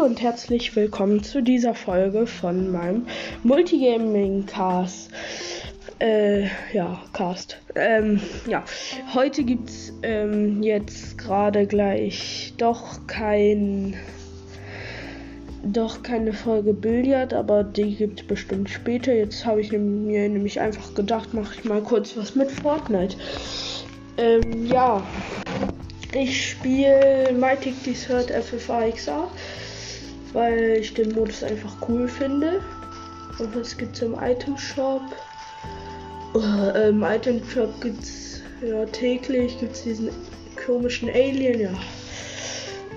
Hallo und herzlich willkommen zu dieser Folge von meinem Multigaming Cast. Äh, ja, Cast. Ähm, ja, heute gibt's ähm, jetzt gerade gleich doch kein doch keine Folge Billard, aber die gibt bestimmt später. Jetzt habe ich mir nämlich einfach gedacht, mache ich mal kurz was mit Fortnite. Ähm, ja, ich spiele Mighty Desert FFA XA, weil ich den Modus einfach cool finde. Und was gibt's im Item Shop? Uh, Im Item Shop gibt's ja täglich gibt's diesen komischen Alien, ja.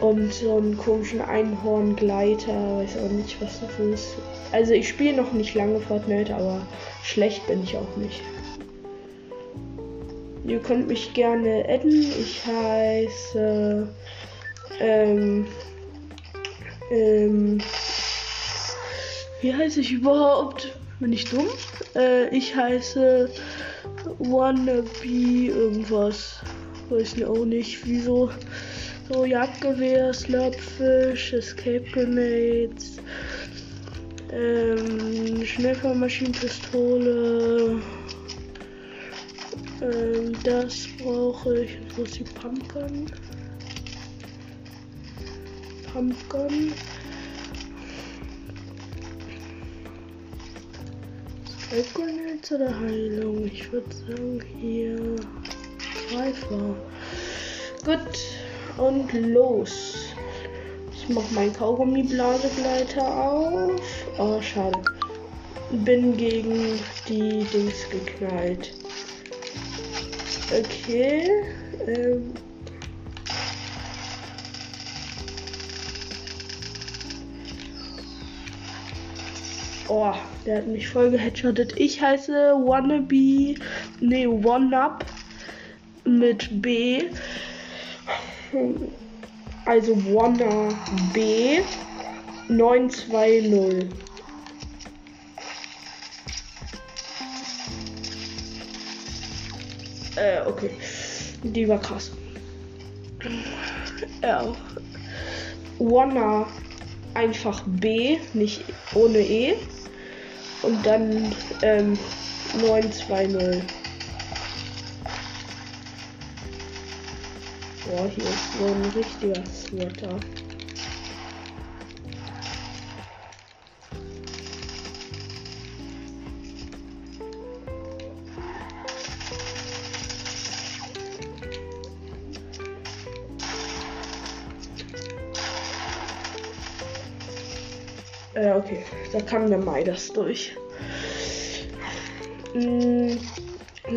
Und so einen komischen Einhorngleiter, weiß auch nicht, was das ist. Also ich spiele noch nicht lange Fortnite, aber schlecht bin ich auch nicht. Ihr könnt mich gerne adden. Ich heiße. Ähm, ähm, wie heiße ich überhaupt? Bin ich dumm? Äh, ich heiße Wannabe irgendwas. Weiß ich auch nicht, wieso. So, Jagdgewehr, Slurpfish, Escape Grenades, ähm, Schnellfahrmaschinenpistole, ähm, das brauche ich. Wo ist die Pumpgun? Spike Grenades oder Heilung? Ich würde sagen hier Greifer. Gut, und los. Ich mache meinen Kaugummi-Blasegleiter auf. Oh, schade. Bin gegen die Dings geknallt. Okay. Ähm. Oh, der hat mich voll geheadshottet. Ich heiße Wannabe. Nee, One Up mit B. Also Wanna B 920. Äh, okay. Die war krass. Ja. Wanna einfach B, nicht ohne E. Und dann ähm, 920. Boah, hier ist so ein richtiger Sweater. Da kam der Mai das durch. Mm,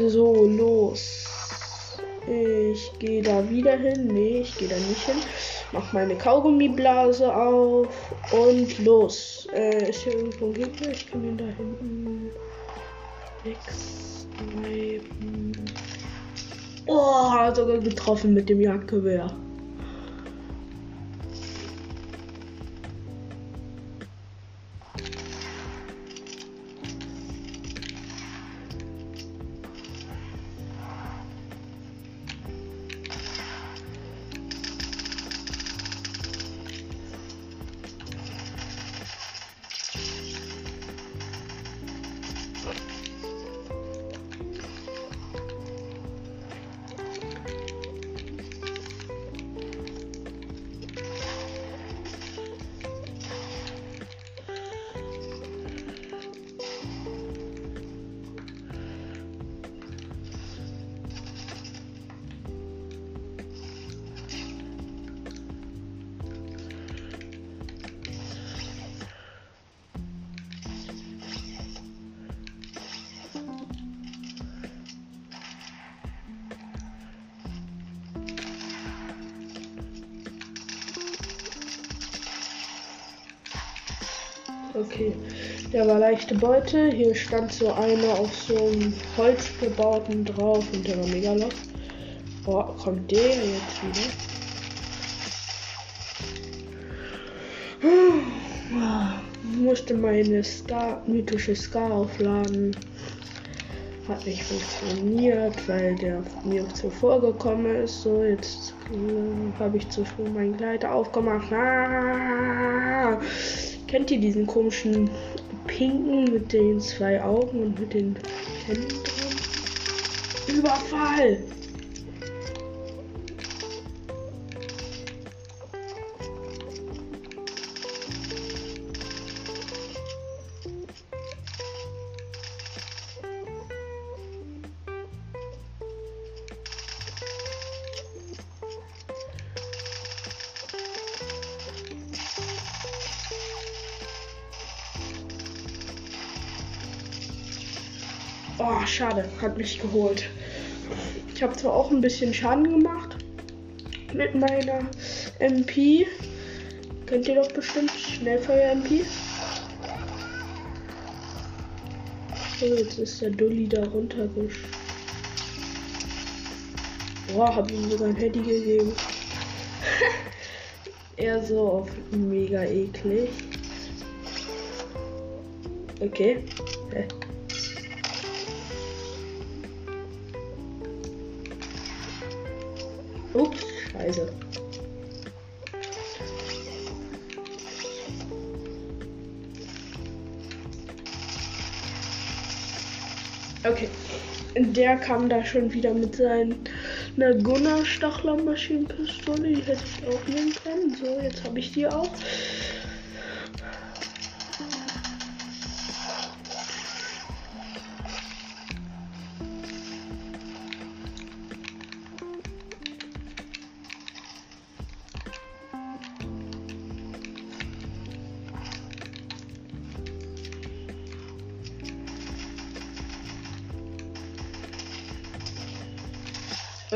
so, los. Ich gehe da wieder hin. Nee, ich gehe da nicht hin. Mach meine Kaugummiblase auf und los. Äh, ist hier irgendwo ein Gegner? Ich kann ihn da hinten wegsnipen. Oh, hat sogar getroffen mit dem Jagdgewehr. Okay, der war leichte Beute. Hier stand so einer auf so einem Holzgebauten drauf und der war mega lost. Oh, kommt der jetzt wieder? Ich musste meine Scar, mythische Scar aufladen. Hat nicht funktioniert, weil der mir zuvor gekommen ist. So, jetzt äh, habe ich zu früh mein Kleid aufgemacht. Ah! Kennt ihr diesen komischen pinken mit den zwei Augen und mit den Händen drin? Überfall! Oh, schade, hat mich geholt. Ich habe zwar auch ein bisschen Schaden gemacht mit meiner MP. Kennt ihr doch bestimmt Schnellfeuer-MP. So, jetzt ist der Dulli da runtergesch. Boah, hab ihm sogar ein Handy gegeben. er so auf mega eklig. Okay. Ups, scheiße. Okay. Der kam da schon wieder mit seiner Gunnar Stachler Maschinenpistole. Die hätte ich auch nehmen können. So, jetzt habe ich die auch.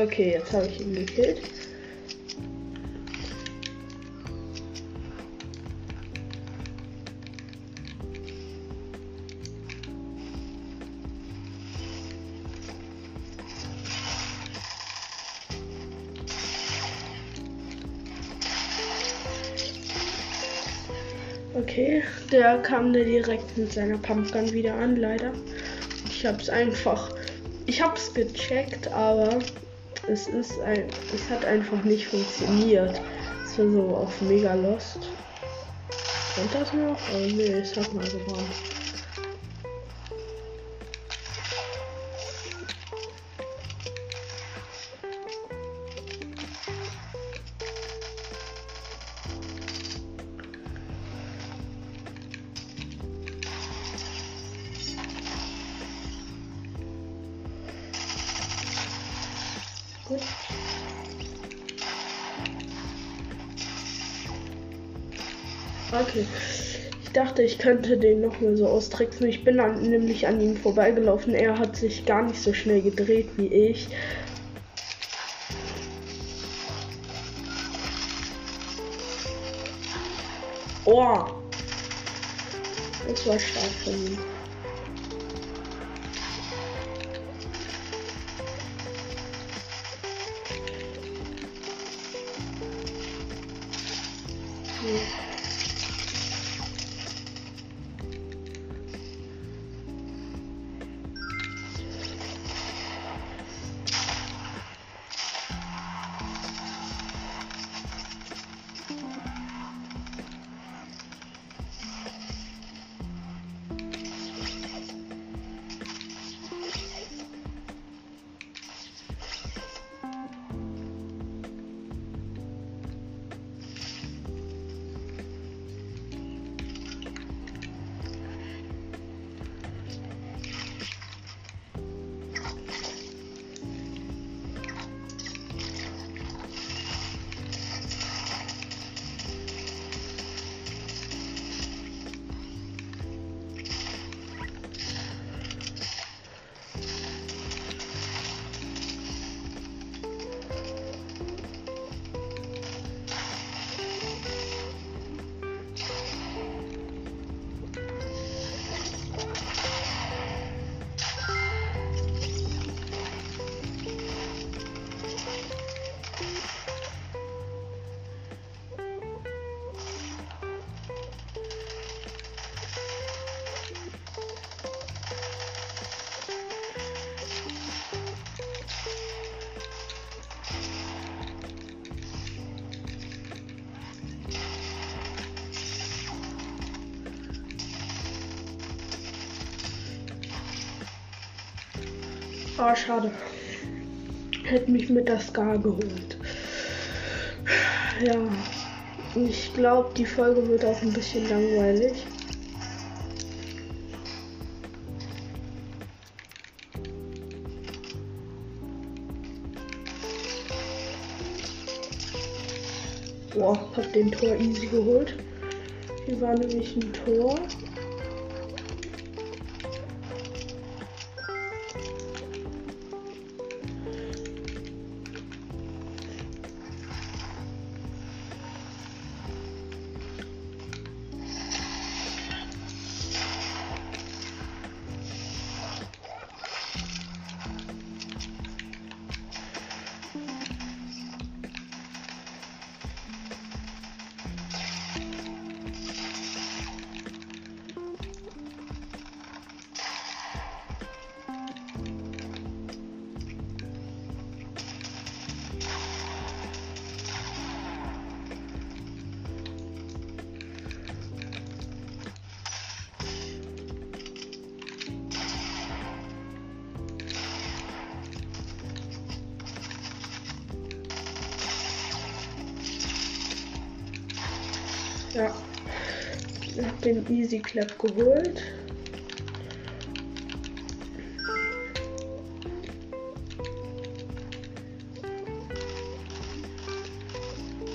Okay, jetzt habe ich ihn gekillt. Okay, der kam da direkt mit seiner Pumpgun wieder an, leider. Ich habe es einfach, ich habe es gecheckt, aber es ist ein, es hat einfach nicht funktioniert. Es war so auf Mega Lost. Kommt das noch? Oh nee, es hat mal gebrannt. okay. Ich dachte, ich könnte den noch mal so austricksen. Ich bin an, nämlich an ihm vorbeigelaufen. Er hat sich gar nicht so schnell gedreht wie ich. Oh! Das war stark von ihm. Okay. Ah, schade. Hätte mich mit der Ska geholt. Ja, ich glaube, die Folge wird auch ein bisschen langweilig. Boah, hab den Tor easy geholt. Hier war nämlich ein Tor. Den Easy Clap geholt.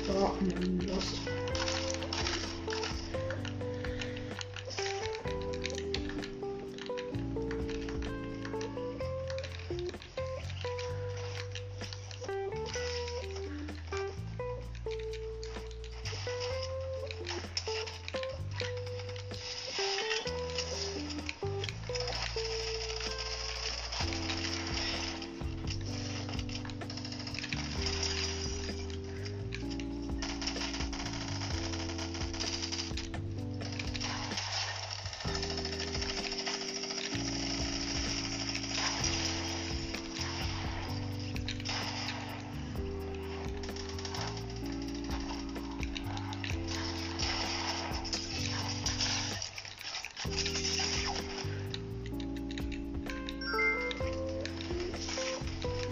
Oh, los.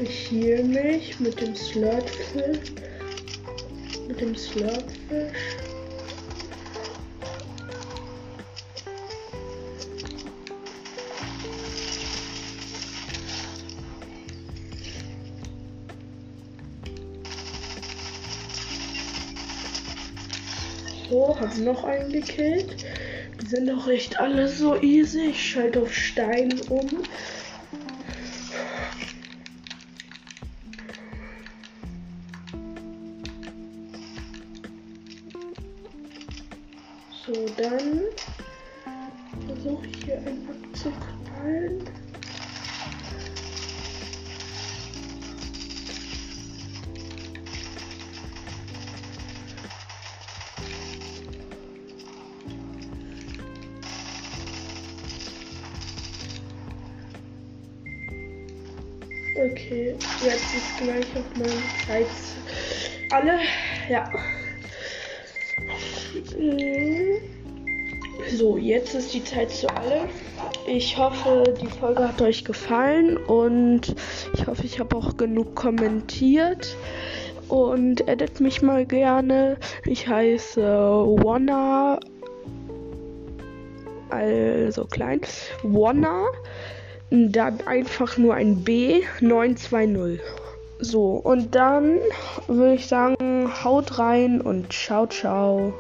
Ich heal mich mit dem Slurpfish. Mit dem Slurpfish. So, hab noch einen gekillt. Die sind doch echt alle so easy. Ich schalte auf Stein um. Dann versuche ich hier einen abzuknallen. Okay, jetzt ist gleich auf meine Zeit alle. Ja. So, jetzt ist die Zeit zu alle. Ich hoffe, die Folge hat euch gefallen und ich hoffe, ich habe auch genug kommentiert. Und edit mich mal gerne. Ich heiße Wanna. Also klein. Wanna. Dann einfach nur ein B 920. So, und dann würde ich sagen, haut rein und ciao, ciao.